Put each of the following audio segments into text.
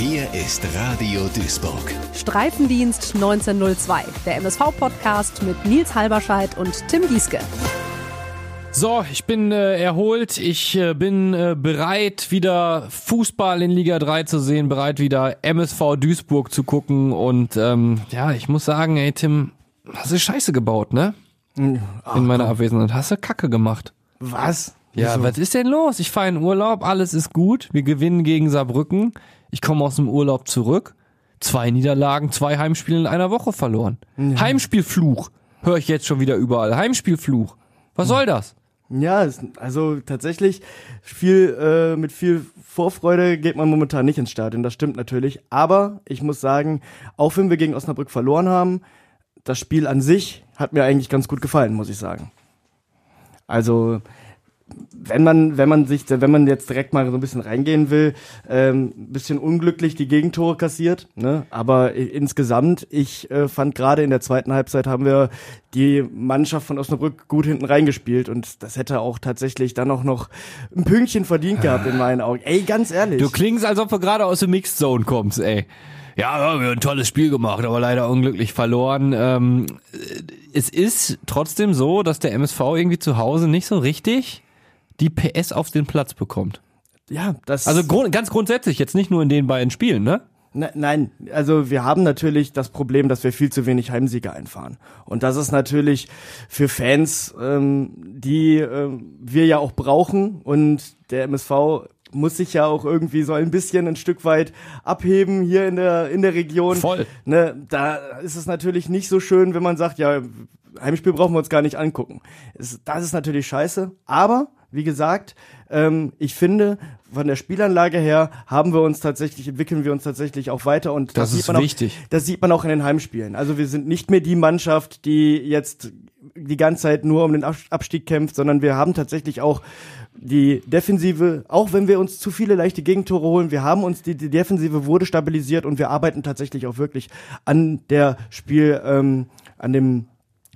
Hier ist Radio Duisburg. Streifendienst 1902, der MSV-Podcast mit Nils Halberscheid und Tim Gieske. So, ich bin äh, erholt. Ich äh, bin äh, bereit, wieder Fußball in Liga 3 zu sehen, bereit, wieder MSV Duisburg zu gucken. Und ähm, ja, ich muss sagen, ey, Tim, hast du Scheiße gebaut, ne? Ach, in meiner Abwesenheit. Hast du Kacke gemacht. Was? Ja, Wieso? was ist denn los? Ich fahre in Urlaub, alles ist gut. Wir gewinnen gegen Saarbrücken. Ich komme aus dem Urlaub zurück. Zwei Niederlagen, zwei Heimspiele in einer Woche verloren. Heimspielfluch. Höre ich jetzt schon wieder überall. Heimspielfluch. Was soll das? Ja, also tatsächlich viel äh, mit viel Vorfreude geht man momentan nicht ins Stadion. Das stimmt natürlich. Aber ich muss sagen, auch wenn wir gegen Osnabrück verloren haben, das Spiel an sich hat mir eigentlich ganz gut gefallen, muss ich sagen. Also wenn man, wenn man sich, wenn man jetzt direkt mal so ein bisschen reingehen will, ähm, bisschen unglücklich die Gegentore kassiert, ne? Aber insgesamt, ich äh, fand gerade in der zweiten Halbzeit haben wir die Mannschaft von Osnabrück gut hinten reingespielt und das hätte auch tatsächlich dann auch noch ein Pünktchen verdient gehabt in meinen Augen. Ey, ganz ehrlich. Du klingst, als ob du gerade aus der Mixed Zone kommst, ey. Ja, wir haben ein tolles Spiel gemacht, aber leider unglücklich verloren. Ähm, es ist trotzdem so, dass der MSV irgendwie zu Hause nicht so richtig die PS auf den Platz bekommt. ja, das Also grund ganz grundsätzlich, jetzt nicht nur in den beiden Spielen, ne? Ne, nein, also wir haben natürlich das Problem, dass wir viel zu wenig Heimsiege einfahren. Und das ist natürlich für Fans, ähm, die ähm, wir ja auch brauchen. Und der MSV muss sich ja auch irgendwie so ein bisschen ein Stück weit abheben hier in der, in der Region. Voll. Ne, da ist es natürlich nicht so schön, wenn man sagt, ja, Heimspiel brauchen wir uns gar nicht angucken. Das ist natürlich scheiße. Aber, wie gesagt, ähm, ich finde, von der Spielanlage her haben wir uns tatsächlich, entwickeln wir uns tatsächlich auch weiter und Das sieht ist man auch, wichtig. Das sieht man auch in den Heimspielen. Also wir sind nicht mehr die Mannschaft, die jetzt die ganze Zeit nur um den Ab- Abstieg kämpft, sondern wir haben tatsächlich auch die Defensive, auch wenn wir uns zu viele leichte Gegentore holen, wir haben uns, die, die Defensive wurde stabilisiert und wir arbeiten tatsächlich auch wirklich an der Spiel, ähm, an dem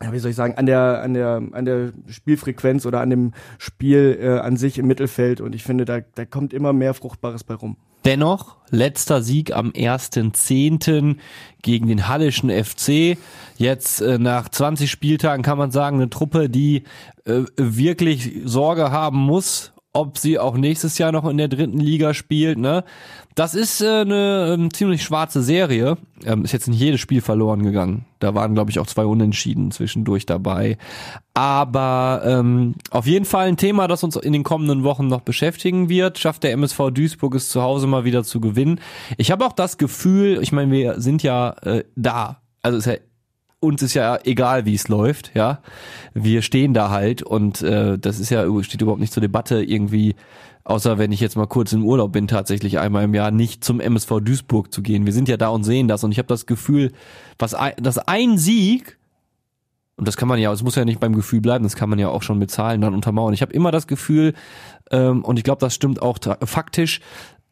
ja, wie soll ich sagen, an der, an der, an der Spielfrequenz oder an dem Spiel äh, an sich im Mittelfeld und ich finde, da, da kommt immer mehr Fruchtbares bei rum. Dennoch, letzter Sieg am 1.10. gegen den Hallischen FC. Jetzt äh, nach 20 Spieltagen kann man sagen, eine Truppe, die äh, wirklich Sorge haben muss, ob sie auch nächstes Jahr noch in der dritten Liga spielt. Ne? Das ist äh, eine ähm, ziemlich schwarze Serie. Ähm, ist jetzt nicht jedes Spiel verloren gegangen. Da waren, glaube ich, auch zwei Unentschieden zwischendurch dabei. Aber ähm, auf jeden Fall ein Thema, das uns in den kommenden Wochen noch beschäftigen wird. Schafft der MSV Duisburg es zu Hause mal wieder zu gewinnen. Ich habe auch das Gefühl, ich meine, wir sind ja äh, da. Also ist ja uns ist ja egal, wie es läuft, ja. Wir stehen da halt und äh, das ist ja steht überhaupt nicht zur Debatte irgendwie, außer wenn ich jetzt mal kurz im Urlaub bin, tatsächlich einmal im Jahr nicht zum MSV Duisburg zu gehen. Wir sind ja da und sehen das und ich habe das Gefühl, was ein, dass ein Sieg und das kann man ja, es muss ja nicht beim Gefühl bleiben, das kann man ja auch schon mit Zahlen dann untermauern. Ich habe immer das Gefühl, ähm, und ich glaube, das stimmt auch faktisch,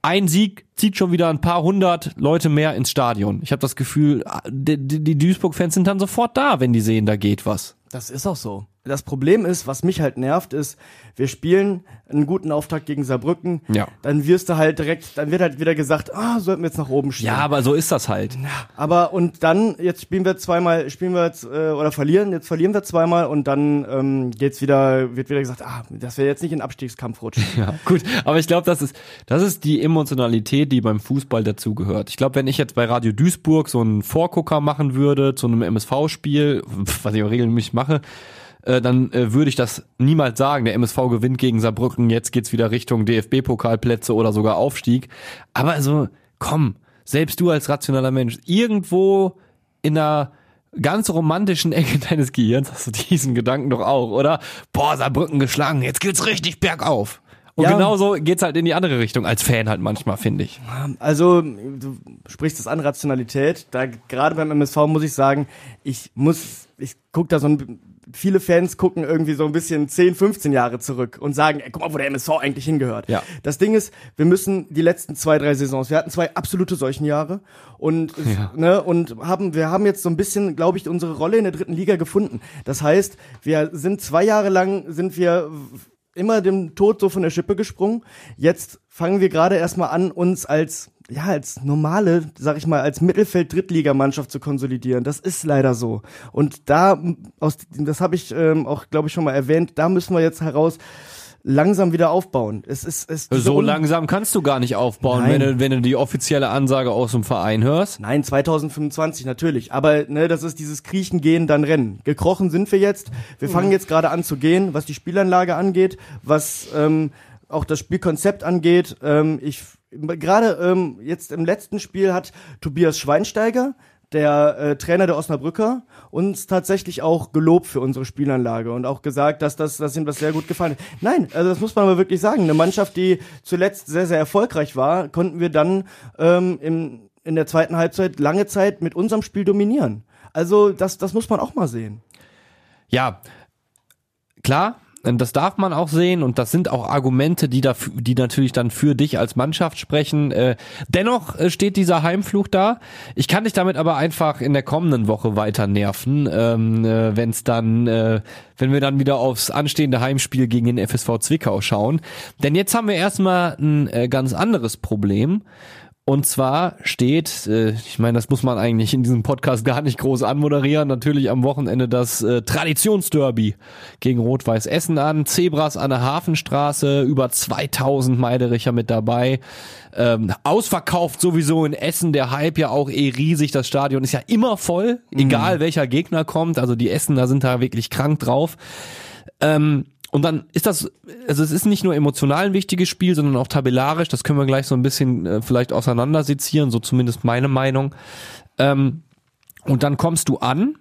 ein Sieg zieht schon wieder ein paar hundert Leute mehr ins Stadion. Ich habe das Gefühl, die die Duisburg-Fans sind dann sofort da, wenn die sehen, da geht was. Das ist auch so. Das Problem ist, was mich halt nervt, ist, wir spielen einen guten Auftakt gegen Saarbrücken. Ja. Dann wirst du halt direkt, dann wird halt wieder gesagt, ah, sollten wir jetzt nach oben stehen. Ja, aber so ist das halt. Aber und dann, jetzt spielen wir zweimal, spielen wir jetzt, äh, oder verlieren, jetzt verlieren wir zweimal und dann ähm, geht's wieder, wird wieder gesagt, ah, dass wir jetzt nicht in Abstiegskampf rutschen. Ja, gut. Aber ich glaube, das ist, das ist die Emotionalität, die beim Fußball dazugehört. Ich glaube, wenn ich jetzt bei Radio Duisburg so einen Vorgucker machen würde zu einem MSV-Spiel, was ich auch regelmäßig mache, äh, dann äh, würde ich das niemals sagen. Der MSV gewinnt gegen Saarbrücken, jetzt geht's wieder Richtung DFB-Pokalplätze oder sogar Aufstieg. Aber also, komm, selbst du als rationaler Mensch, irgendwo in einer ganz romantischen Ecke deines Gehirns hast du diesen Gedanken doch auch, oder? Boah, Saarbrücken geschlagen, jetzt geht's richtig bergauf. Und Ja. genauso geht's halt in die andere Richtung, als Fan halt manchmal, finde ich. Also, du sprichst das an, Rationalität. Da gerade beim MSV muss ich sagen, ich muss, ich guck da so ein, viele Fans gucken irgendwie so ein bisschen 10, 15 Jahre zurück und sagen, ey, guck mal, wo der MSV eigentlich hingehört. Ja. Das Ding ist, wir müssen die letzten zwei, drei Saisons, wir hatten zwei absolute solchen Jahre und, Ja. ne, und haben, wir haben jetzt so ein bisschen, glaube ich, unsere Rolle in der dritten Liga gefunden. Das heißt, wir sind zwei Jahre lang, sind wir immer dem Tod so von der Schippe gesprungen. Jetzt fangen wir gerade erstmal an, uns als ja, als normale, sag ich mal, als Mittelfeld-Drittligamannschaft zu konsolidieren. Das ist leider so. Und da, aus, das habe ich ähm, auch, glaube ich, schon mal erwähnt, da müssen wir jetzt heraus langsam wieder aufbauen. Es ist, es so Un langsam kannst du gar nicht aufbauen, wenn du, wenn du die offizielle Ansage aus dem Verein hörst. Nein, 2025 natürlich. Aber ne, das ist dieses Kriechen, Gehen, dann Rennen. Gekrochen sind wir jetzt. Wir fangen jetzt gerade an zu gehen, was die Spielanlage angeht, was ähm, auch das Spielkonzept angeht. Ähm, ich gerade ähm, jetzt im letzten Spiel hat Tobias Schweinsteiger, der äh, Trainer der Osnabrücker, uns tatsächlich auch gelobt für unsere Spielanlage und auch gesagt, dass das, dass ihm das sehr gut gefallen hat. Nein, also das muss man aber wirklich sagen. Eine Mannschaft, die zuletzt sehr, sehr erfolgreich war, konnten wir dann ähm, im, in der zweiten Halbzeit lange Zeit mit unserem Spiel dominieren. Also das, das muss man auch mal sehen. Ja, klar, das darf man auch sehen und das sind auch Argumente, die da, die natürlich dann für dich als Mannschaft sprechen. Äh, dennoch äh, steht dieser Heimfluch da. Ich kann dich damit aber einfach in der kommenden Woche weiter nerven, ähm, äh, wenn es dann, wenn wir dann wieder aufs anstehende Heimspiel gegen den FSV Zwickau schauen. Denn jetzt haben wir erstmal ein ganz anderes Problem. Und zwar steht, äh, ich meine, das muss man eigentlich in diesem Podcast gar nicht groß anmoderieren, natürlich am Wochenende das äh, Traditionsderby gegen Rot-Weiß Essen an. Zebras an der Hafenstraße, über 2000 Meidericher mit dabei. Ähm, ausverkauft sowieso in Essen, der Hype ja auch eh riesig. Das Stadion ist ja immer voll, egal mhm. welcher Gegner kommt. Also die Essener sind da wirklich krank drauf. Ähm, und dann ist das, also es ist nicht nur emotional ein wichtiges Spiel, sondern auch tabellarisch. Das können wir gleich so ein bisschen äh, vielleicht auseinandersezieren, so zumindest meine Meinung. Ähm, und dann kommst du an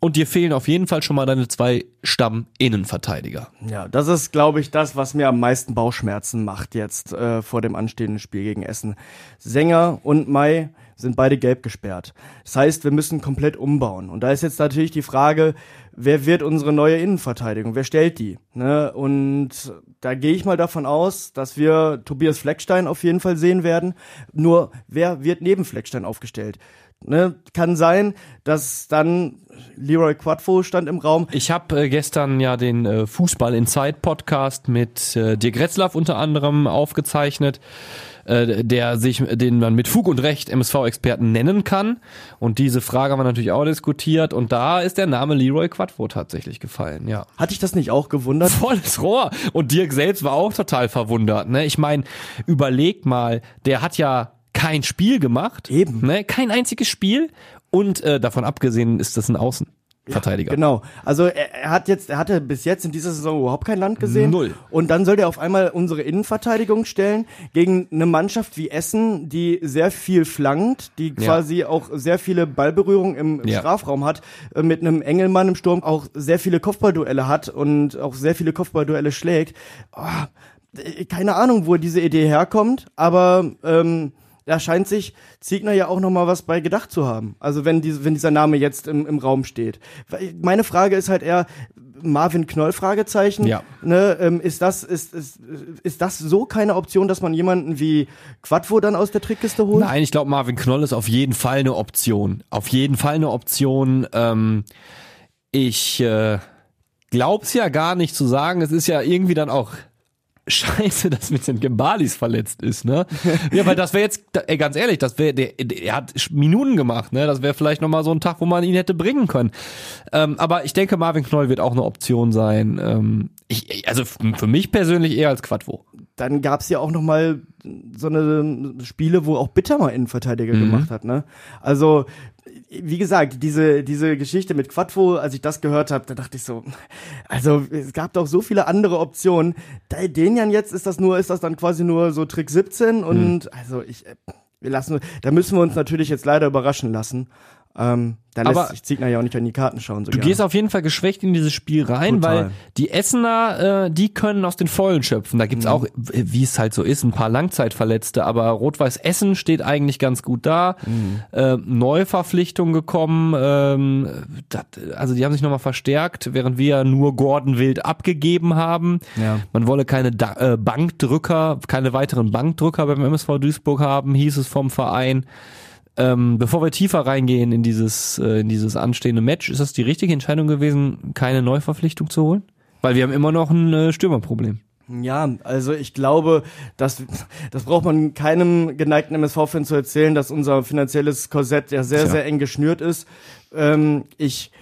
und dir fehlen auf jeden Fall schon mal deine zwei Stamm-Innenverteidiger. Ja, das ist, glaube ich, das, was mir am meisten Bauchschmerzen macht jetzt äh, vor dem anstehenden Spiel gegen Essen. Sänger und Mai sind beide gelb gesperrt. Das heißt, wir müssen komplett umbauen. Und da ist jetzt natürlich die Frage, wer wird unsere neue Innenverteidigung? Wer stellt die? Ne? Und da gehe ich mal davon aus, dass wir Tobias Fleckstein auf jeden Fall sehen werden. Nur, wer wird neben Fleckstein aufgestellt? Ne, kann sein, dass dann Leroy Quadfo stand im Raum. Ich habe äh, gestern ja den äh, Fußball Inside Podcast mit äh, Dirk Retzlaff unter anderem aufgezeichnet äh, der sich, den man mit Fug und Recht MSV-Experten nennen kann. Und diese Frage haben wir natürlich auch diskutiert. Und da ist der Name Leroy Quadvo tatsächlich gefallen, ja. Hatte ich das nicht auch gewundert? Volles Rohr. Und Dirk selbst war auch total verwundert. Ne? Ich meine, überleg mal, der hat ja kein Spiel gemacht. Eben. Ne? Kein einziges Spiel. Und äh, davon abgesehen ist das ein Außen. Verteidiger. Ja, genau. Also er, er, hat jetzt, er hatte bis jetzt in dieser Saison überhaupt kein Land gesehen. Null. Und dann soll er auf einmal unsere Innenverteidigung stellen gegen eine Mannschaft wie Essen, die sehr viel flankt, die ja. quasi auch sehr viele Ballberührungen im, im ja. Strafraum hat, äh, mit einem Engelmann im Sturm auch sehr viele Kopfballduelle hat und auch sehr viele Kopfballduelle schlägt. Oh, keine Ahnung, wo diese Idee herkommt, aber ähm, da scheint sich Ziegner ja auch noch mal was bei gedacht zu haben. Also wenn, diese, wenn dieser Name jetzt im, im Raum steht. Meine Frage ist halt eher, Marvin Knoll Fragezeichen. Ja. Ne, ähm, ist das ist, ist ist das so keine Option, dass man jemanden wie Quadvo dann aus der Trickkiste holt? Nein, ich glaube Marvin Knoll ist auf jeden Fall eine Option. Auf jeden Fall eine Option. Ähm, ich äh, glaub's ja gar nicht zu sagen. Es ist ja irgendwie dann auch Scheiße, dass mit den Gembalis verletzt ist, ne? ja, weil das wäre jetzt, ey, ganz ehrlich, das wäre, der, er hat Minuten gemacht, ne? Das wäre vielleicht nochmal so ein Tag, wo man ihn hätte bringen können. Ähm, aber ich denke, Marvin Knoll wird auch eine Option sein. Ähm, ich, also für mich persönlich eher als Quadvo. Dann gab's ja auch nochmal so eine Spiele, wo auch Bitter mal Innenverteidiger mhm. gemacht hat, ne? Also wie gesagt, diese, diese Geschichte mit Quadvo, als ich das gehört habe, da dachte ich so, also es gab doch so viele andere Optionen. Bei Denian jetzt ist das nur, ist das dann quasi nur so Trick 17 und mhm. also ich, äh, wir lassen, da müssen wir uns natürlich jetzt leider überraschen lassen. Ähm, da lässt Aber sich Ziegner ja auch nicht an die Karten schauen. So du gerne. gehst auf jeden Fall geschwächt in dieses Spiel rein, Total. weil die Essener, äh, die können aus den Vollen schöpfen. Da gibt's mhm. auch, wie es halt so ist, ein paar Langzeitverletzte. Aber Rot-Weiß Essen steht eigentlich ganz gut da. Mhm. Äh, Neuverpflichtung gekommen. Ähm, dat, also die haben sich nochmal verstärkt, während wir nur Gordon Wild abgegeben haben. Ja. Man wolle keine da äh, Bankdrücker, keine weiteren Bankdrücker beim MSV Duisburg haben, hieß es vom Verein. Ähm, bevor wir tiefer reingehen in dieses, äh, in dieses anstehende Match, ist das die richtige Entscheidung gewesen, keine Neuverpflichtung zu holen? Weil wir haben immer noch ein äh, Stürmerproblem. Ja, also ich glaube, dass das braucht man keinem geneigten MSV-Fan zu erzählen, dass unser finanzielles Korsett ja sehr, Tja. sehr eng geschnürt ist. Ähm, ich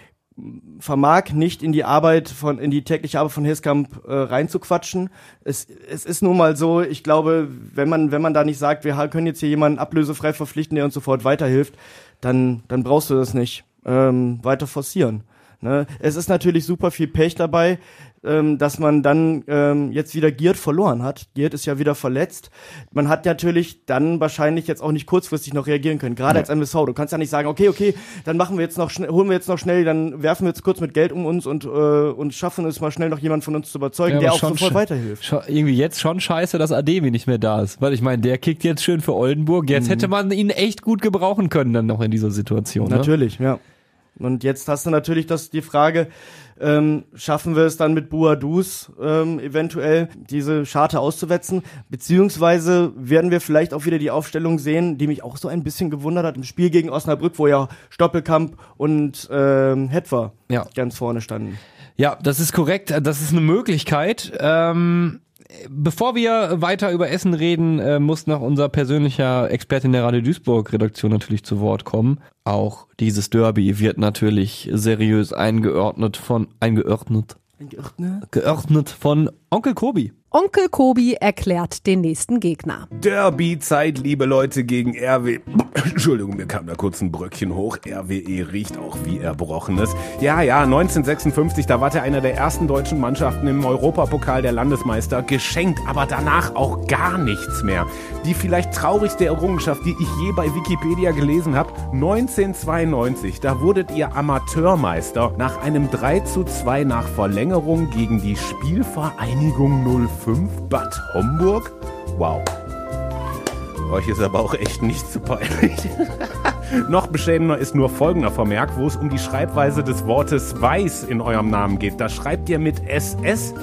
vermag nicht in die Arbeit von in die tägliche Arbeit von Heskamp äh, reinzuquatschen. Es, es ist nun mal so, ich glaube, wenn man wenn man da nicht sagt, wir können jetzt hier jemanden ablösefrei verpflichten, der uns sofort weiterhilft, dann dann brauchst du das nicht ähm, weiter forcieren. Ne? Es ist natürlich super viel Pech dabei, ähm, dass man dann ähm, jetzt wieder Giert verloren hat. Giert ist ja wieder verletzt. Man hat natürlich dann wahrscheinlich jetzt auch nicht kurzfristig noch reagieren können, gerade als MSV. Du kannst ja nicht sagen, okay, okay, dann machen wir jetzt noch schnell, holen wir jetzt noch schnell, dann werfen wir jetzt kurz mit Geld um uns und äh, und schaffen es mal schnell noch jemand von uns zu überzeugen, Ja, der auch schon sofort weiterhilft. Irgendwie jetzt schon scheiße, dass Ademi nicht mehr da ist. Weil ich meine, der kickt jetzt schön für Oldenburg. Jetzt hätte man ihn echt gut gebrauchen können dann noch in dieser Situation. Ne? Natürlich, ja. Und jetzt hast du natürlich das, die Frage, ähm, schaffen wir es dann mit Buadus ähm, eventuell diese Scharte auszuwetzen, beziehungsweise werden wir vielleicht auch wieder die Aufstellung sehen, die mich auch so ein bisschen gewundert hat im Spiel gegen Osnabrück, wo ja Stoppelkamp und ähm, Hetwer Ja. ganz vorne standen. Ja, das ist korrekt. Das ist eine Möglichkeit. Ähm, bevor wir weiter über Essen reden, äh, muss noch unser persönlicher Experte in der Radio Duisburg Redaktion natürlich zu Wort kommen. Auch dieses Derby wird natürlich seriös eingeordnet von eingeordnet geordnet von Onkel Kobi. Onkel Kobi erklärt den nächsten Gegner. Derby-Zeit, liebe Leute, gegen RW. Entschuldigung, mir kam da kurz ein Bröckchen hoch. RWE riecht auch wie Erbrochenes. Ja, ja, 1956, da war der einer der ersten deutschen Mannschaften im Europapokal der Landesmeister. Geschenkt, aber danach auch gar nichts mehr. Die vielleicht traurigste Errungenschaft, die ich je bei Wikipedia gelesen habe, 1992, da wurdet ihr Amateurmeister nach einem 3 zu 2 nach Verlängerung gegen die Spielvereinigung 05 Bad Homburg. Wow. Euch ist aber auch echt nicht zu peinlich. Noch beschämender ist nur folgender Vermerk, wo es um die Schreibweise des Wortes weiß in eurem Namen geht. Da schreibt ihr mit SS.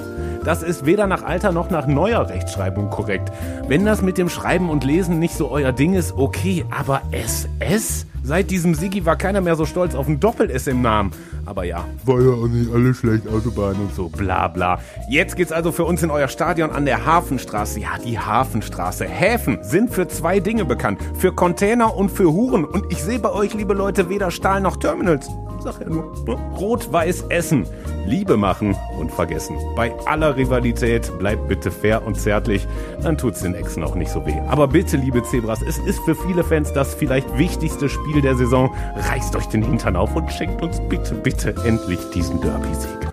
Das ist weder nach alter noch nach neuer Rechtschreibung korrekt. Wenn das mit dem Schreiben und Lesen nicht so euer Ding ist, okay, aber SS? Seit diesem Sigi war keiner mehr so stolz auf ein Doppel-S im Namen. Aber ja, war ja auch nicht alles schlecht, Autobahn und so, bla bla. Jetzt geht's also für uns in euer Stadion an der Hafenstraße. Ja, die Hafenstraße. Häfen sind für zwei Dinge bekannt. Für Container und für Huren. Und ich sehe bei euch, liebe Leute, weder Stahl noch Terminals. Sag ja nur. ne? Rot-Weiß Essen. Liebe machen und vergessen. Bei aller Rivalität bleibt bitte fair und zärtlich. Dann tut's den Exen auch nicht so weh. Aber bitte, liebe Zebras, es ist für viele Fans das vielleicht wichtigste Spiel der Saison. Reißt euch den Hintern auf und schenkt uns bitte, bitte endlich diesen Derby-Sieg.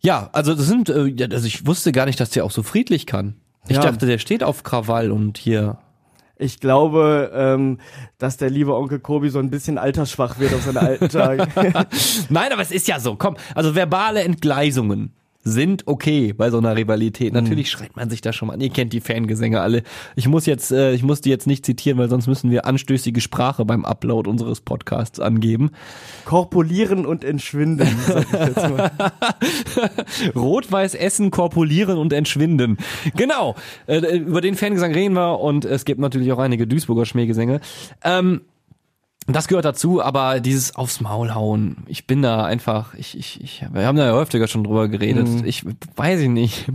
Ja, also das sind, äh, also ich wusste gar nicht, dass der auch so friedlich kann. Ich Ja. dachte, der steht auf Krawall und hier. Ich glaube, ähm, dass der liebe Onkel Kobi so ein bisschen altersschwach wird auf seine alten Tage. Nein, aber es ist ja so, komm, also verbale Entgleisungen sind okay bei so einer Rivalität. Natürlich schreit man sich da schon mal an. Ihr kennt die Fangesänge alle. Ich muss jetzt, äh, ich muss die jetzt nicht zitieren, weil sonst müssen wir anstößige Sprache beim Upload unseres Podcasts angeben. Korpulieren und entschwinden, sag ich jetzt mal. Rot-Weiß Essen, korpulieren und entschwinden. Genau. Äh, über den Fangesang reden wir und es gibt natürlich auch einige Duisburger Schmähgesänge. Ähm, das gehört dazu, aber dieses aufs Maul hauen, ich bin da einfach, ich, ich, ich, wir haben da ja häufiger schon drüber geredet. Ich weiß ich nicht.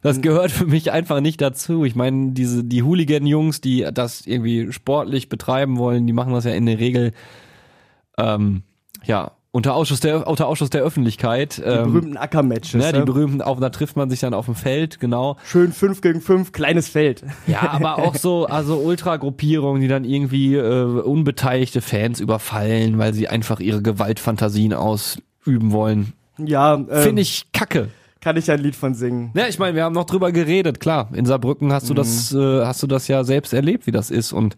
Das gehört für mich einfach nicht dazu. Ich meine, diese, die Hooligan-Jungs, die das irgendwie sportlich betreiben wollen, die machen das ja in der Regel, ähm, ja, unter Ausschuss der, unter Ausschuss der Öffentlichkeit. Die ähm, berühmten Ackermatches. Ne, die ne? berühmten, auf, da trifft man sich dann auf dem Feld, genau. Schön 5 gegen 5, kleines Feld. Ja, aber auch so, also Ultragruppierungen, die dann irgendwie äh, unbeteiligte Fans überfallen, weil sie einfach ihre Gewaltfantasien ausüben wollen. Ja, ähm, Finde ich kacke. kann ich ein Lied von singen. Ja, ich meine, wir haben noch drüber geredet, klar. In Saarbrücken hast du das, äh, hast du das ja selbst erlebt, wie das ist. Und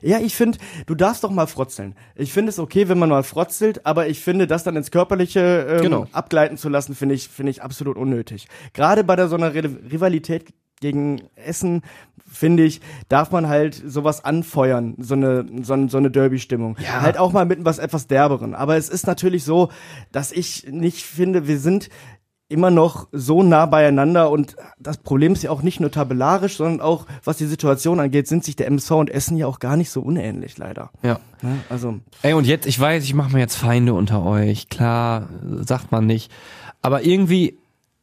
Ja, ich finde, du darfst doch mal frotzeln. Ich finde es okay, wenn man mal frotzelt, aber ich finde, das dann ins Körperliche ähm, Genau. abgleiten zu lassen, finde ich, finde ich absolut unnötig. Gerade bei der so einer Ri- Rivalität gegen Essen, finde ich, darf man halt sowas anfeuern, so eine, so, eine- so eine Derby-Stimmung. Ja. Halt auch mal mit was etwas derberen. Aber es ist natürlich so, dass ich nicht finde, wir sind immer noch so nah beieinander und das Problem ist ja auch nicht nur tabellarisch, sondern auch was die Situation angeht, sind sich der MSV und Essen ja auch gar nicht so unähnlich leider. ja. Ne? Also Ey, und jetzt, ich weiß, ich mache mir jetzt Feinde unter euch. Klar, sagt man nicht. Aber irgendwie,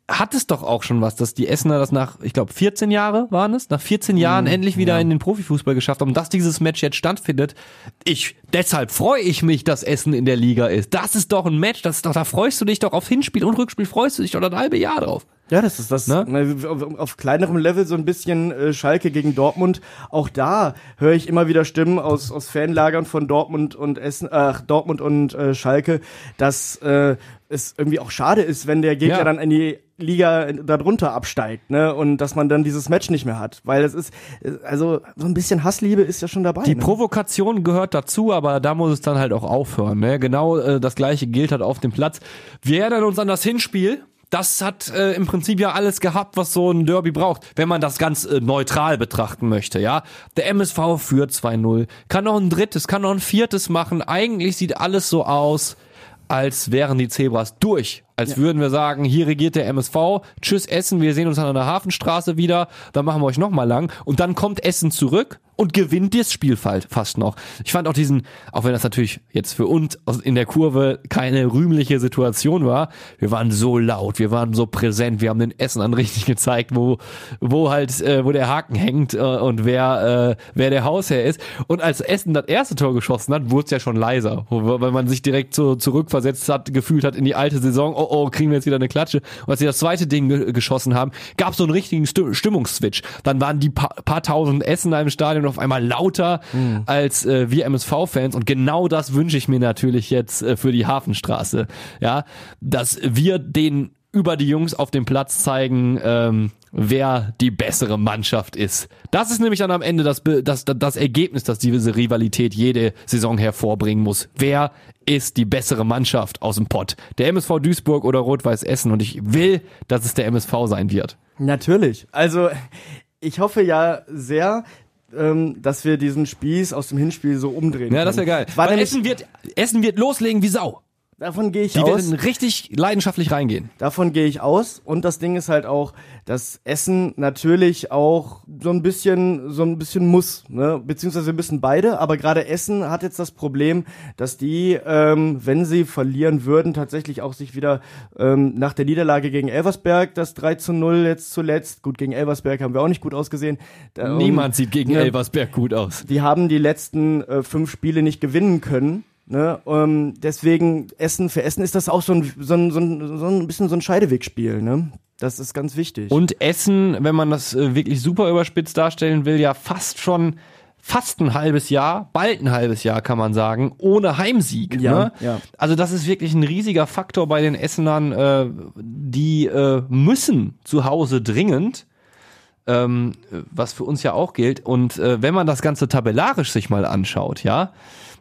hat es doch auch schon was, dass die Essener das nach, ich glaube, 14 Jahre waren es, nach 14 Jahren endlich wieder in den Profifußball geschafft haben, dass dieses Match jetzt stattfindet. Ich, deshalb freue ich mich, dass Essen in der Liga ist. Das ist doch ein Match, das ist doch, da freust du dich doch auf Hinspiel und Rückspiel, freust du dich doch ein halbe Jahr drauf. Ja, das ist das. Ne? Ne? Auf, auf kleinerem Level so ein bisschen äh, Schalke gegen Dortmund. Auch da höre ich immer wieder Stimmen aus, aus Fanlagern von Dortmund und Essen, ach, Dortmund und äh, Schalke, dass äh, es irgendwie auch schade ist, wenn der Gegner Ja. dann in die Liga darunter absteigt, ne? Und dass man dann dieses Match nicht mehr hat. Weil es ist, äh, also so ein bisschen Hassliebe ist ja schon dabei. Die ne? Provokation gehört dazu, aber da muss es dann halt auch aufhören. Ne? Genau äh, das gleiche gilt halt auf dem Platz. Wir erinnern uns an das Hinspiel. Das hat äh, im Prinzip ja alles gehabt, was so ein Derby braucht, wenn man das ganz äh, neutral betrachten möchte, ja. Der MSV führt 2-0, kann noch ein drittes, kann noch ein viertes machen. Eigentlich sieht alles so aus, als wären die Zebras durch. Als würden wir sagen, hier regiert der MSV, tschüss Essen, wir sehen uns an der Hafenstraße wieder, dann machen wir euch nochmal lang. Und dann kommt Essen zurück und gewinnt das Spiel fa- fast noch. Ich fand auch diesen, auch wenn das natürlich jetzt für uns in der Kurve keine rühmliche Situation war, wir waren so laut, wir waren so präsent, wir haben den Essen an richtig gezeigt, wo, wo halt, äh, wo der Haken hängt äh, und wer, äh, wer der Hausherr ist. Und als Essen das erste Tor geschossen hat, wurde es ja schon leiser, weil man sich direkt so zurückversetzt hat, gefühlt hat in die alte Saison, oh oh, kriegen wir jetzt wieder eine Klatsche. Und als sie das zweite Ding ge geschossen haben, gab es so einen richtigen Sti- Stimmungsswitch. Dann waren die pa paar tausend Essener im Stadion auf einmal lauter als äh, wir MSV-Fans und genau das wünsche ich mir natürlich jetzt äh, für die Hafenstraße. Ja, dass wir den über die Jungs auf dem Platz zeigen, ähm, wer die bessere Mannschaft ist. Das ist nämlich dann am Ende das, das, das Ergebnis, das diese Rivalität jede Saison hervorbringen muss. Wer ist die bessere Mannschaft aus dem Pott? Der MSV Duisburg oder Rot-Weiß Essen? Und ich will, dass es der MSV sein wird. Natürlich. Also ich hoffe ja sehr, ähm, dass wir diesen Spieß aus dem Hinspiel so umdrehen. Ja, das wäre können. geil. War Weil Essen wird, Essen wird loslegen wie Sau. Davon gehe ich Die aus. werden richtig leidenschaftlich reingehen. Davon gehe ich aus. Und das Ding ist halt auch, dass Essen natürlich auch so ein bisschen, so ein bisschen muss, ne? Beziehungsweise wir müssen beide, aber gerade Essen hat jetzt das Problem, dass die, ähm, wenn sie verlieren würden, tatsächlich auch sich wieder ähm, nach der Niederlage gegen Elversberg, das 3 zu 0 jetzt zuletzt, gut, gegen Elversberg haben wir auch nicht gut ausgesehen. Da, Niemand sieht gegen ja. Elversberg gut aus. die haben die letzten äh, fünf Spiele nicht gewinnen können. Ne? Ähm, deswegen Essen für Essen ist das auch so ein, so ein, so ein, so ein bisschen so ein Scheidewegspiel. Ne? Das ist ganz wichtig. Und Essen, wenn man das äh, wirklich super überspitzt darstellen will, ja fast schon fast ein halbes Jahr, bald ein halbes Jahr kann man sagen, ohne Heimsieg. Ja, ne? ja. Also das ist wirklich ein riesiger Faktor bei den Essenern, äh, die äh, müssen zu Hause dringend, ähm, was für uns ja auch gilt. Und äh, wenn man das Ganze tabellarisch sich mal anschaut, ja,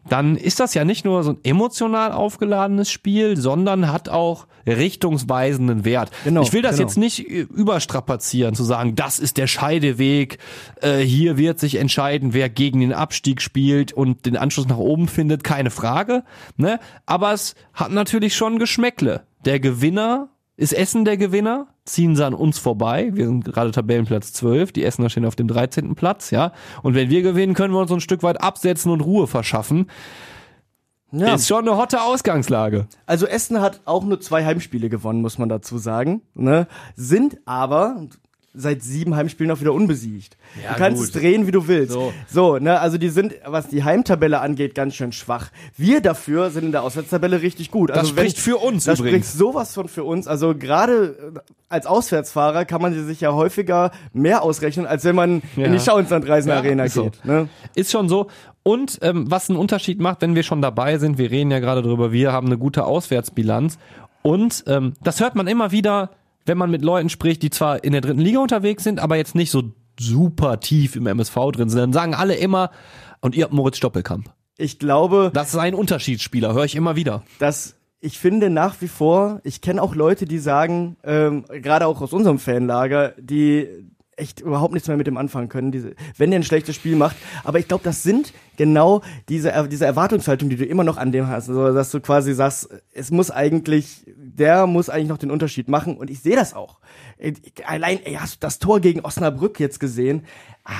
dann ist das ja nicht nur so ein emotional aufgeladenes Spiel, sondern hat auch richtungsweisenden Wert. Genau, ich will das genau. jetzt nicht überstrapazieren, zu sagen, das ist der Scheideweg, äh, hier wird sich entscheiden, wer gegen den Abstieg spielt und den Anschluss nach oben findet, keine Frage. Ne? Aber es hat natürlich schon Geschmäckle. Der Gewinner ist Essen der Gewinner, ziehen sie an uns vorbei. Wir sind gerade Tabellenplatz 12, die Essener stehen auf dem 13. Platz, ja. Und wenn wir gewinnen, können wir uns so ein Stück weit absetzen und Ruhe verschaffen. ja. Ist schon eine hotte Ausgangslage. Also Essen hat auch nur zwei Heimspiele gewonnen, muss man dazu sagen. Ne? Sind aber seit sieben Heimspielen auch wieder unbesiegt. Ja, du kannst gut. es drehen, wie du willst. So. so, ne, also die sind, was die Heimtabelle angeht, ganz schön schwach. Wir dafür sind in der Auswärtstabelle richtig gut. Das Also spricht für uns Das übrigens. spricht sowas von für uns. Also gerade äh, als Auswärtsfahrer kann man sich ja häufiger mehr ausrechnen, als wenn man Ja. in die Schauinslandreisen Ja, Arena ist so. geht. Ne? Ist schon so. Und ähm, was einen Unterschied macht, wenn wir schon dabei sind, wir reden ja gerade drüber, wir haben eine gute Auswärtsbilanz. Und ähm, das hört man immer wieder, wenn man mit Leuten spricht, die zwar in der dritten Liga unterwegs sind, aber jetzt nicht so super tief im MSV drin sind. Dann sagen alle immer, und ihr habt Moritz Stoppelkamp. Ich glaube, Das ist ein Unterschiedsspieler, höre ich immer wieder. dass ich finde nach wie vor, ich kenne auch Leute, die sagen, ähm, gerade auch aus unserem Fanlager, die echt überhaupt nichts mehr mit dem anfangen können, diese, wenn der ein schlechtes Spiel macht. Aber ich glaube, das sind genau diese, diese Erwartungshaltung, die du immer noch an dem hast. Also, dass du quasi sagst, es muss eigentlich, der muss eigentlich noch den Unterschied machen. Und ich sehe das auch. Äh, Allein, ey, hast du das Tor gegen Osnabrück jetzt gesehen? Ah,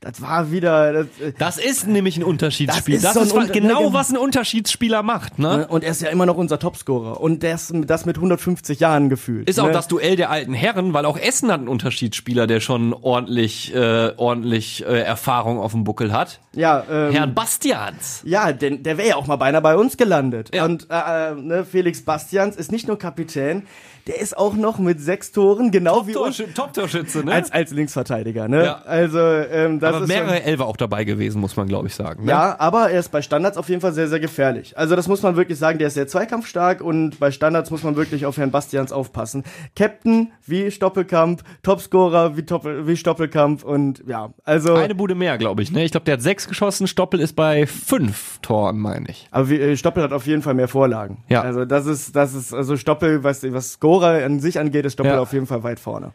das war wieder. Das, äh, Das ist nämlich ein Unterschiedsspiel. Das Das ist ist, so Unter- genau, ne, was ein Unterschiedsspieler macht. Ne? und er ist ja immer noch unser Topscorer. Und das, das mit 150 Jahren gefühlt. Ist auch ne? das Duell der alten Herren, weil auch Essen hat einen Unterschiedsspieler, der schon ordentlich, äh, ordentlich äh, Erfahrung auf dem Buckel hat. Ja, ähm, Herrn Bastians. Ja, denn der wäre ja auch mal beinahe bei uns gelandet. Ja. Und äh, äh, ne, Felix Bastians ist nicht nur Kapitän, der ist auch noch mit sechs Toren, genau wie uns, Top-Torschü- Top-Torschütze, ne? als, als Linksverteidiger. Ne? Ja. Also ähm, das Aber ist mehrere schon, Elfer auch dabei gewesen, muss man glaube ich sagen. Ne? Ja, aber er ist bei Standards auf jeden Fall sehr, sehr gefährlich. Also das muss man wirklich sagen, der ist sehr zweikampfstark und bei Standards muss man wirklich auf Herrn Bastians aufpassen. Captain wie Stoppelkamp, Topscorer wie, Toppel, wie Stoppelkamp und ja, also... Eine Bude mehr, glaube ich. Ne? Ich glaube, der hat sechs geschossen, Stoppel ist bei fünf Toren, meine ich. Aber wie, äh, Stoppel hat auf jeden Fall mehr Vorlagen. Ja. Also das ist, das ist, also Stoppel, was, was Scorer an sich angeht, ist Stoppel Ja. auf jeden Fall weit vorne.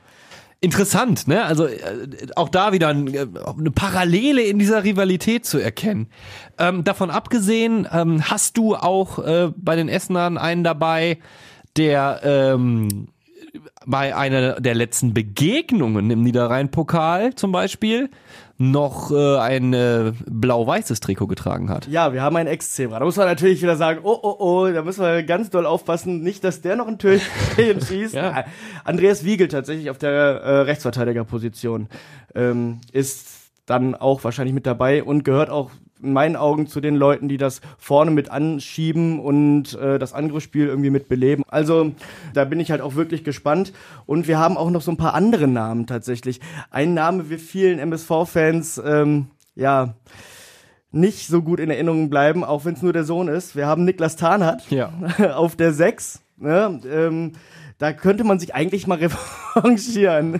Interessant, ne? Also äh, auch da wieder ein, äh, eine Parallele in dieser Rivalität zu erkennen. Ähm, davon abgesehen, ähm, hast du auch äh, bei den Essenern einen dabei, der ähm, bei einer der letzten Begegnungen im Niederrhein-Pokal zum Beispiel noch äh, ein äh, blau-weißes Trikot getragen hat. Ja, wir haben einen Ex-Zebra. Da muss man natürlich wieder sagen, oh, oh, oh, da müssen wir ganz doll aufpassen, nicht, dass der noch ein Türchen schießt. Ja. Andreas Wiegel tatsächlich auf der äh, Rechtsverteidigerposition ähm, ist dann auch wahrscheinlich mit dabei und gehört auch in meinen Augen zu den Leuten, die das vorne mit anschieben und äh, das Angriffsspiel irgendwie mit beleben. Also da bin ich halt auch wirklich gespannt. Und wir haben auch noch so ein paar andere Namen tatsächlich. Ein Name wie vielen MSV-Fans, ähm, ja, nicht so gut in Erinnerung bleiben, auch wenn es nur der Sohn ist. Wir haben Niklas Tarnert Ja. auf der 6. Ne? Ähm, da könnte man sich eigentlich mal revanchieren.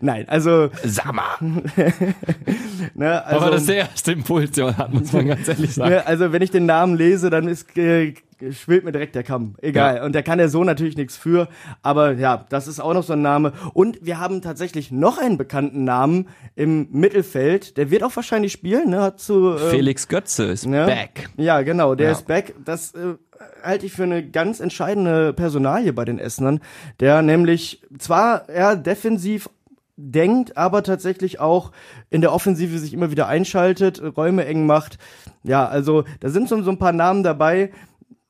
Nein, also, Sag mal. ne, also, Aber das ist der erste Impuls, hat, muss man ganz ehrlich sagen. ne, also wenn ich den Namen lese, dann ist äh, schwillt mir direkt der Kamm. Egal. Und da kann der Sohn natürlich nichts für. Aber ja, das ist auch noch so ein Name. Und wir haben tatsächlich noch einen bekannten Namen im Mittelfeld. Der wird auch wahrscheinlich spielen, ne? Hat zu äh, Felix Götze ist Ja. back. Ja, genau, der Ja. ist back. Das äh, halte ich für eine ganz entscheidende Personalie bei den Essenern, der nämlich zwar eher defensiv denkt, aber tatsächlich auch in der Offensive sich immer wieder einschaltet, Räume eng macht. Ja, also da sind so, so ein paar Namen dabei,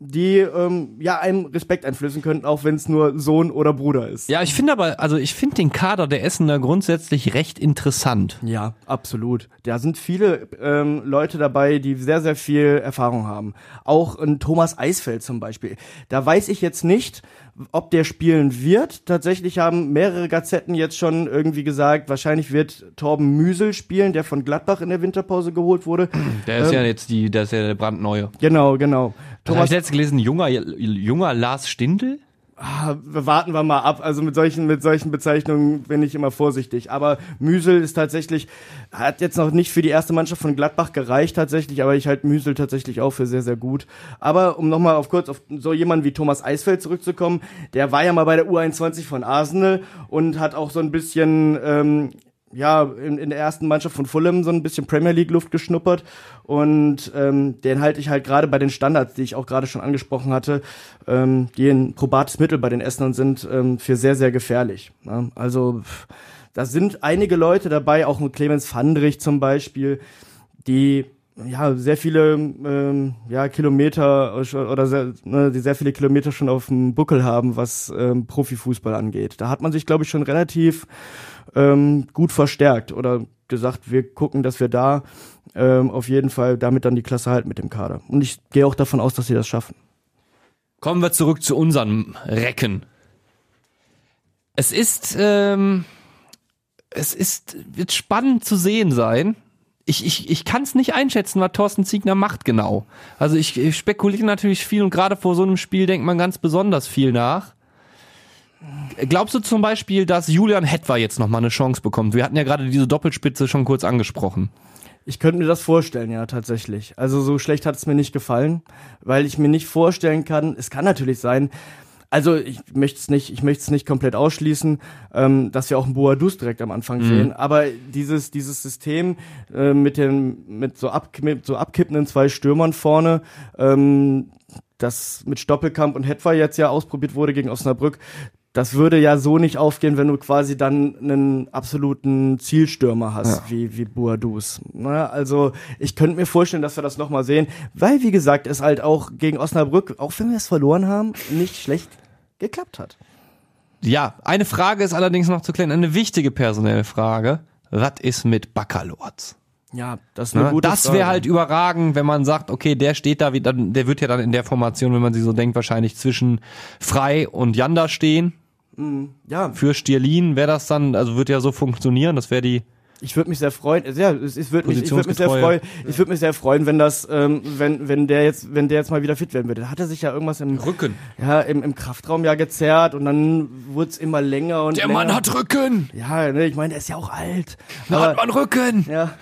die ähm, ja einem Respekt einflößen könnten, auch wenn es nur Sohn oder Bruder ist. Ja, ich finde aber, also ich finde den Kader der Essener grundsätzlich recht interessant. Ja, absolut. Da sind viele ähm, Leute dabei, die sehr, sehr viel Erfahrung haben. Auch ein Thomas Eisfeld zum Beispiel. Da weiß ich jetzt nicht, ob der spielen wird. Tatsächlich haben mehrere Gazetten jetzt schon irgendwie gesagt, wahrscheinlich wird Torben Müsel spielen, der von Gladbach in der Winterpause geholt wurde. Der ist ja jetzt die, der ist ja der brandneue. Genau, genau. Thomas, ich letztens gelesen? Junger, junger Lars Stindl? Ah, warten wir mal ab. Also mit solchen, mit solchen Bezeichnungen bin ich immer vorsichtig. Aber Müsel ist tatsächlich, hat jetzt noch nicht für die erste Mannschaft von Gladbach gereicht tatsächlich, aber ich halte Müsel tatsächlich auch für sehr, sehr gut. Aber um nochmal auf kurz auf so jemanden wie Thomas Eisfeld zurückzukommen, der war ja mal bei der U21 von Arsenal und hat auch so ein bisschen, ähm, ja, in, in der ersten Mannschaft von Fulham so ein bisschen Premier League Luft geschnuppert und ähm, den halte ich halt gerade bei den Standards, die ich auch gerade schon angesprochen hatte, ähm, die ein probates Mittel bei den Essenern sind, ähm, für sehr, sehr gefährlich. Ne? Also da sind einige Leute dabei, auch mit Clemens Fandrich zum Beispiel, die ja sehr viele ähm, ja Kilometer oder sehr, ne, sehr viele Kilometer schon auf dem Buckel haben, was ähm, Profifußball angeht. Da hat man sich glaube ich schon relativ ähm, gut verstärkt oder gesagt, wir gucken, dass wir da ähm, auf jeden Fall damit dann die Klasse halten mit dem Kader. Und ich gehe auch davon aus, dass sie das schaffen. Kommen wir zurück zu unseren Recken. Es ist, ähm, es ist, wird spannend zu sehen sein. Ich, ich, ich kann es nicht einschätzen, was Thorsten Ziegner macht genau. Also ich, ich spekuliere natürlich viel und gerade vor so einem Spiel denkt man ganz besonders viel nach. Glaubst du zum Beispiel, dass Julian Hetwer jetzt nochmal eine Chance bekommt? Wir hatten ja gerade diese Doppelspitze schon kurz angesprochen. Ich könnte mir das vorstellen, ja, tatsächlich. Also so schlecht hat es mir nicht gefallen, weil ich mir nicht vorstellen kann, es kann natürlich sein, also ich möchte es nicht, ich möchte es nicht komplett ausschließen, ähm, dass wir auch einen Boadus direkt am Anfang sehen. Aber dieses dieses System äh, mit den mit so, ab, mit so abkippenden zwei Stürmern vorne, ähm, das mit Stoppelkamp und Hetwer jetzt ja ausprobiert wurde gegen Osnabrück, das würde ja so nicht aufgehen, wenn du quasi dann einen absoluten Zielstürmer hast, Ja. wie, wie Boadus. Ne? Also ich könnte mir vorstellen, dass wir das nochmal sehen, weil wie gesagt, es halt auch gegen Osnabrück, auch wenn wir es verloren haben, nicht schlecht geklappt hat. Ja, eine Frage ist allerdings noch zu klären, eine wichtige personelle Frage. Was ist mit Baccalords? Ja, das ist eine Ne? gute Das wäre halt überragend, wenn man sagt, okay, der steht da, wie- dann, der wird ja dann in der Formation, wenn man sie so denkt, wahrscheinlich zwischen Frei und Janda stehen. ja, Für Stierlin wäre das dann, also wird ja so funktionieren, das wäre die, Ich würde mich sehr freuen. Ja, es, es würde mich, ich würde mich sehr freuen. Ich würde mich sehr freuen, wenn das, ähm, wenn wenn der jetzt, wenn der jetzt mal wieder fit werden würde. Da hat er sich ja irgendwas im Rücken. ja im, im Kraftraum ja gezerrt und dann wurde es immer länger und Der länger. Mann hat Rücken! ja, ne, ich meine, der ist ja auch alt. Da hat man Rücken! Ja,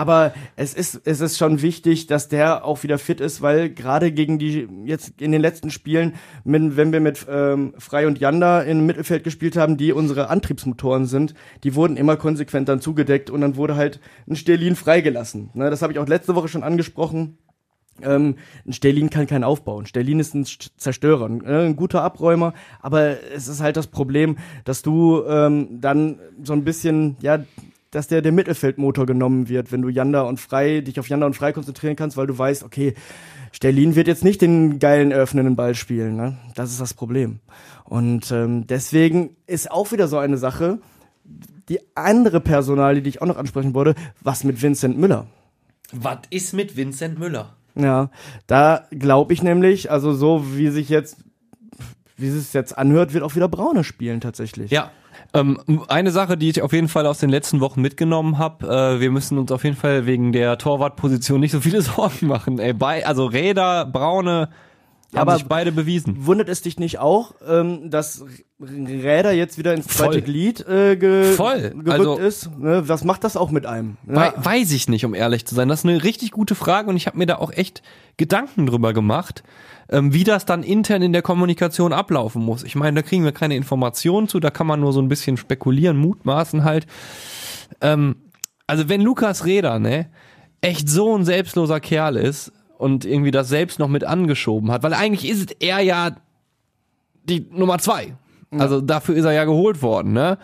aber es ist, es ist schon wichtig, dass der auch wieder fit ist, weil gerade gegen die, jetzt in den letzten Spielen, wenn, wenn wir mit ähm, Frei und Janda im Mittelfeld gespielt haben, die unsere Antriebsmotoren sind, die wurden immer konsequent dann zugedeckt und dann wurde halt ein Sterlin freigelassen. Ne, das habe ich auch letzte Woche schon angesprochen. Ähm, ein Sterlin kann keinen aufbauen. Sterlin ist ein St- Zerstörer, ein, äh, ein guter Abräumer, aber es ist halt das Problem, dass du ähm, dann so ein bisschen, ja, dass der, der Mittelfeldmotor genommen wird, wenn du Janda und Frei, dich auf Janda und Frei konzentrieren kannst, weil du weißt, okay, Sterlin wird jetzt nicht den geilen eröffnenden Ball spielen, ne? Das ist das Problem. Und ähm, deswegen ist auch wieder so eine Sache, die andere Personalie, die ich auch noch ansprechen wollte, was mit Vincent Müller? Was ist mit Vincent Müller? Ja, da glaube ich nämlich, also so wie sich jetzt, wie es jetzt anhört, wird auch wieder Braune spielen tatsächlich. Ja. Ähm, eine Sache, die ich auf jeden Fall aus den letzten Wochen mitgenommen habe, äh, wir müssen uns auf jeden Fall wegen der Torwartposition nicht so viele Sorgen machen. Ey, bei, also Räder, Braune haben aber- sich beide bewiesen. Wundert es dich nicht auch, ähm, dass Räder jetzt wieder ins zweite Voll. Glied äh, ge Voll. gerückt Also- ist? Ne? Was macht das auch mit einem? Ja, weiß ich nicht, um ehrlich zu sein. Das ist eine richtig gute Frage und ich habe mir da auch echt Gedanken drüber gemacht, ähm, wie das dann intern in der Kommunikation ablaufen muss. Ich meine, da kriegen wir keine Informationen zu, da kann man nur so ein bisschen spekulieren, mutmaßen halt. Ähm, also wenn Lukas Reda, ne, echt so ein selbstloser Kerl ist und irgendwie das selbst noch mit angeschoben hat, weil eigentlich ist er ja die Nummer zwei. Also dafür ist er ja geholt worden, ne?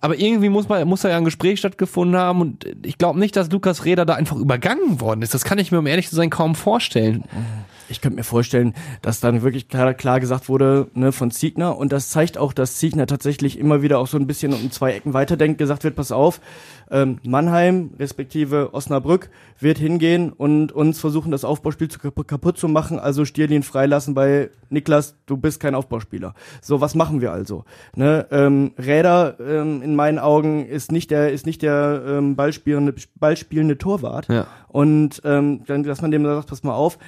Aber irgendwie muss man, muss da ja ein Gespräch stattgefunden haben und ich glaube nicht, dass Lukas Reda da einfach übergangen worden ist. Das kann ich mir, um ehrlich zu sein, kaum vorstellen. Ich könnte mir vorstellen, dass dann wirklich klar, klar gesagt wurde ne, von Ziegner und das zeigt auch, dass Ziegner tatsächlich immer wieder auch so ein bisschen um zwei Ecken weiterdenkt, gesagt wird, pass auf, ähm, Mannheim respektive Osnabrück wird hingehen und uns versuchen, das Aufbauspiel zu kaputt, kaputt zu machen, also Stierlin freilassen bei Niklas, du bist kein Aufbauspieler. So, was machen wir also? Ne, ähm, Räder ähm, in meinen Augen ist nicht der, ist nicht der ähm, ballspielende, ballspielende Torwart. Ja. Und ähm, dann, dass man dem sagt, pass mal auf,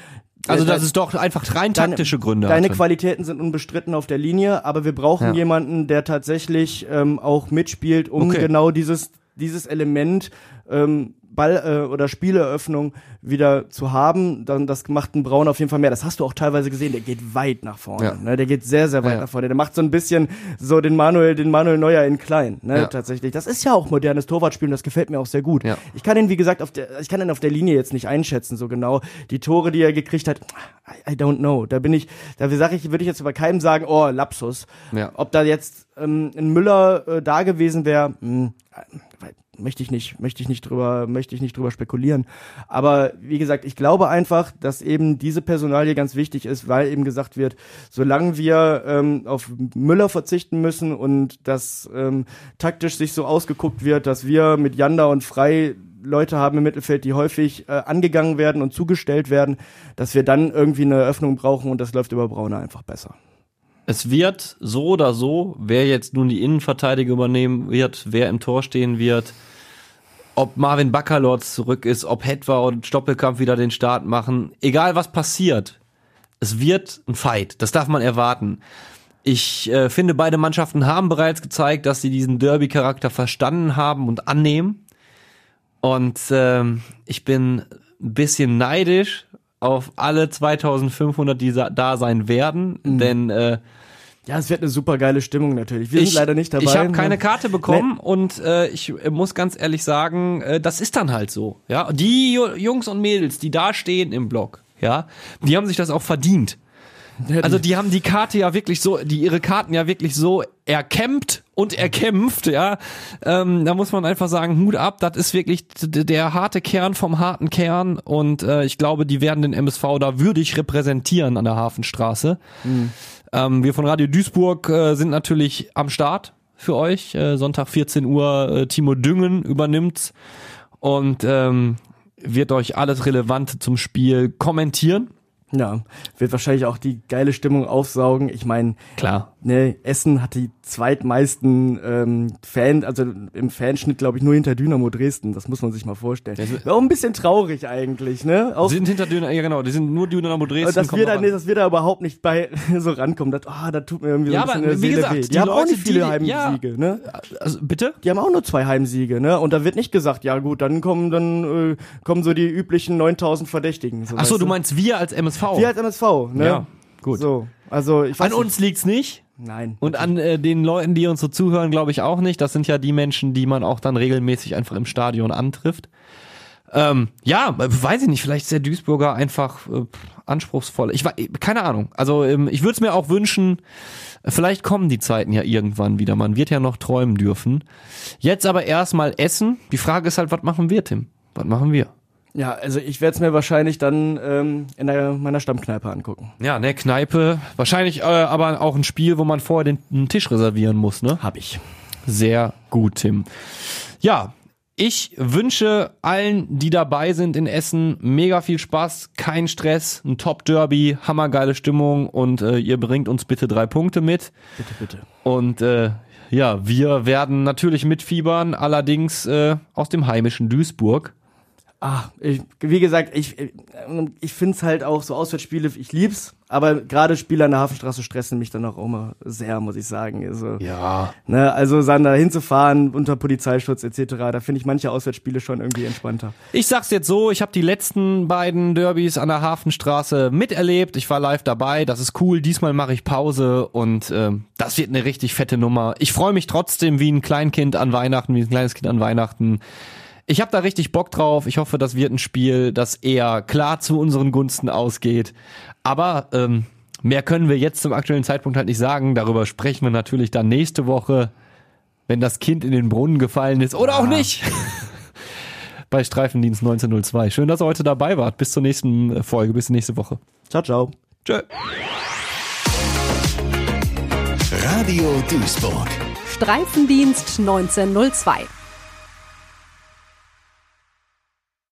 Also äh, das ist doch einfach rein Deine- taktische Gründe. Deine hatte. Qualitäten sind unbestritten auf der Linie, aber wir brauchen Ja. jemanden, der tatsächlich ähm, auch mitspielt, um Okay. genau dieses, dieses Element ähm, Ball äh, oder Spieleröffnung wieder zu haben. Dann das macht ein Braun auf jeden Fall mehr. Das hast du auch teilweise gesehen. Der geht weit nach vorne. Ja. Ne? Der geht sehr, sehr weit Ja. nach vorne. Der macht so ein bisschen so den Manuel, den Manuel Neuer in klein. Ne? Tatsächlich. Das ist ja auch modernes Torwartspiel und das gefällt mir auch sehr gut. Ich kann ihn, wie gesagt, auf der, ich kann ihn auf der Linie jetzt nicht einschätzen, so genau. Die Tore, die er gekriegt hat, I, I don't know. Da bin ich, da sage ich, würde ich jetzt bei keinem sagen, oh, Lapsus. Ja. Ob da jetzt ähm, ein Müller äh, da gewesen wäre, hm, möchte ich nicht, möchte ich nicht drüber, möchte ich nicht drüber spekulieren. Aber wie gesagt, ich glaube einfach, dass eben diese Personalie ganz wichtig ist, weil eben gesagt wird, solange wir ähm, auf Müller verzichten müssen und das ähm, taktisch sich so ausgeguckt wird, dass wir mit Janda und Frei Leute haben im Mittelfeld, die häufig äh, angegangen werden und zugestellt werden, dass wir dann irgendwie eine Öffnung brauchen und das läuft über Braune einfach besser. Es wird so oder so, wer jetzt nun die Innenverteidigung übernehmen wird, wer im Tor stehen wird, ob Marvin Baccalords zurück ist, ob Hetwa und Stoppelkamp wieder den Start machen, egal was passiert, es wird ein Fight. Das darf man erwarten. Ich äh, finde, beide Mannschaften haben bereits gezeigt, dass sie diesen Derby-Charakter verstanden haben und annehmen. Und ähm, ich bin ein bisschen neidisch auf alle 2500, die da sein werden, denn äh, Ja, es wird eine super geile Stimmung natürlich. Wir ich, sind leider nicht dabei. Ich habe ne? keine Karte bekommen und äh, ich äh, muss ganz ehrlich sagen, äh, das ist dann halt so. Ja, die Ju- Jungs und Mädels, die da stehen im Block, ja, die haben sich das auch verdient. Also die haben die Karte ja wirklich so, die ihre Karten ja wirklich so erkämpft und erkämpft, ja. Ähm, da muss man einfach sagen, Hut ab, das ist wirklich der harte Kern vom harten Kern und äh, ich glaube, die werden den MSV da würdig repräsentieren an der Hafenstraße. Ähm, wir von Radio Duisburg äh, sind natürlich am Start für euch. Äh, Sonntag 14 Uhr, äh, Timo Düngen übernimmt's und ähm, wird euch alles Relevante zum Spiel kommentieren. Ja, wird wahrscheinlich auch die geile Stimmung aufsaugen. Ich meine, Klar. Ne, Essen hat die zweitmeisten ähm, Fan, also im Fanschnitt glaube ich nur hinter Dynamo Dresden. Das muss man sich mal vorstellen. Wäre auch ein bisschen traurig eigentlich, ne? Auch, sind hinter Dynamo, ja genau, die sind nur Dynamo Dresden. dass wir, da, an. dass wir da überhaupt nicht bei so rankommen. Das, oh, da tut mir irgendwie Ja, so ein aber bisschen wie in der gesagt, weh. Die, die haben auch Leute, nicht viele die- Heimsiege, ne? also, bitte? Die haben auch nur zwei Heimsiege, ne? Und da wird nicht gesagt, ja gut, dann kommen dann äh, kommen so die üblichen 9000 Verdächtigen. So, Ach so, du meinst wir als MSV? Wir als MSV, ne? Ja, gut. So, also ich weiß An uns liegt's nicht. Nein. Und an äh, den Leuten, die uns so zuhören, glaube ich auch nicht. Das sind ja die Menschen, die man auch dann regelmäßig einfach im Stadion antrifft. Ähm, ja, weiß ich nicht, vielleicht ist der Duisburger einfach äh, anspruchsvoll. Ich war, keine Ahnung. Also ähm, ich würde es mir auch wünschen, vielleicht kommen die Zeiten ja irgendwann wieder. Man wird ja noch träumen dürfen. Jetzt aber erstmal essen. Die Frage ist halt, was machen wir, Tim? Was machen wir? Ja, also ich werde es mir wahrscheinlich dann ähm, in der, meiner Stammkneipe angucken. Ja, ne, Kneipe. Wahrscheinlich äh, aber auch ein Spiel, wo man vorher den, den Tisch reservieren muss, ne? Hab ich. Sehr gut, Tim. Ja, ich wünsche allen, die dabei sind in Essen, mega viel Spaß, kein Stress, ein Top-Derby, hammergeile Stimmung und äh, ihr bringt uns bitte drei Punkte mit. Bitte, bitte. Und äh, ja, wir werden natürlich mitfiebern, allerdings äh, aus dem heimischen Duisburg. Ah, ich, wie gesagt, ich, ich find's halt auch so Auswärtsspiele, ich lieb's, aber gerade Spiele an der Hafenstraße stressen mich dann auch immer sehr, muss ich sagen. Also, Ja. ne, also dann da hinzufahren unter Polizeischutz etc., da finde ich manche Auswärtsspiele schon irgendwie entspannter. Ich sag's jetzt so, ich habe die letzten beiden Derbys an der Hafenstraße miterlebt. Ich war live dabei, das ist cool. Diesmal mache ich Pause und ähm, das wird eine richtig fette Nummer. Ich freue mich trotzdem wie ein Kleinkind an Weihnachten, wie ein kleines Kind an Weihnachten. Ich habe da richtig Bock drauf. Ich hoffe, das wird ein Spiel, das eher klar zu unseren Gunsten ausgeht. Aber ähm, mehr können wir jetzt zum aktuellen Zeitpunkt halt nicht sagen. Darüber sprechen wir natürlich dann nächste Woche, wenn das Kind in den Brunnen gefallen ist oder auch nicht bei Streifendienst 1902. Schön, dass ihr heute dabei wart. Bis zur nächsten Folge, bis nächste Woche. Ciao, ciao. Tschö. Radio Duisburg. Streifendienst 1902.